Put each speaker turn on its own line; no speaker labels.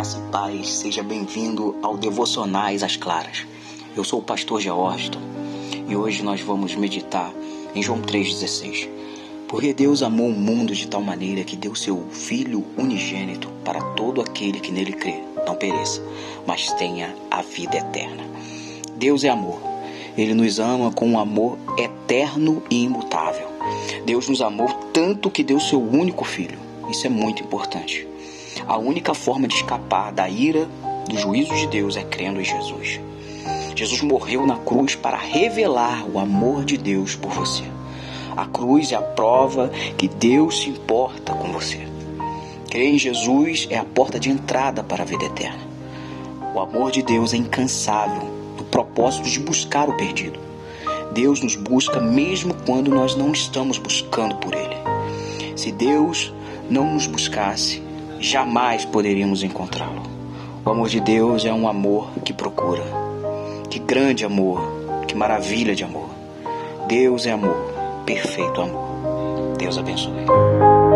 graça e paz, seja bem-vindo ao Devocionais às Claras. Eu sou o pastor Georgton e hoje nós vamos meditar em João 3,16. Porque Deus amou o mundo de tal maneira que deu seu Filho unigênito para todo aquele que nele crê, não pereça, mas tenha a vida eterna. Deus é amor. Ele nos ama com um amor eterno e imutável. Deus nos amou tanto que deu seu único filho. Isso é muito importante. A única forma de escapar da ira do juízo de Deus é crendo em Jesus. Jesus morreu na cruz para revelar o amor de Deus por você. A cruz é a prova que Deus se importa com você. Crer em Jesus é a porta de entrada para a vida eterna. O amor de Deus é incansável no propósito de buscar o perdido. Deus nos busca mesmo quando nós não estamos buscando por Ele. Se Deus não nos buscasse, jamais poderíamos encontrá-lo. O amor de Deus é um amor que procura. Que grande amor, que maravilha de amor. Deus é amor, perfeito amor. Deus abençoe.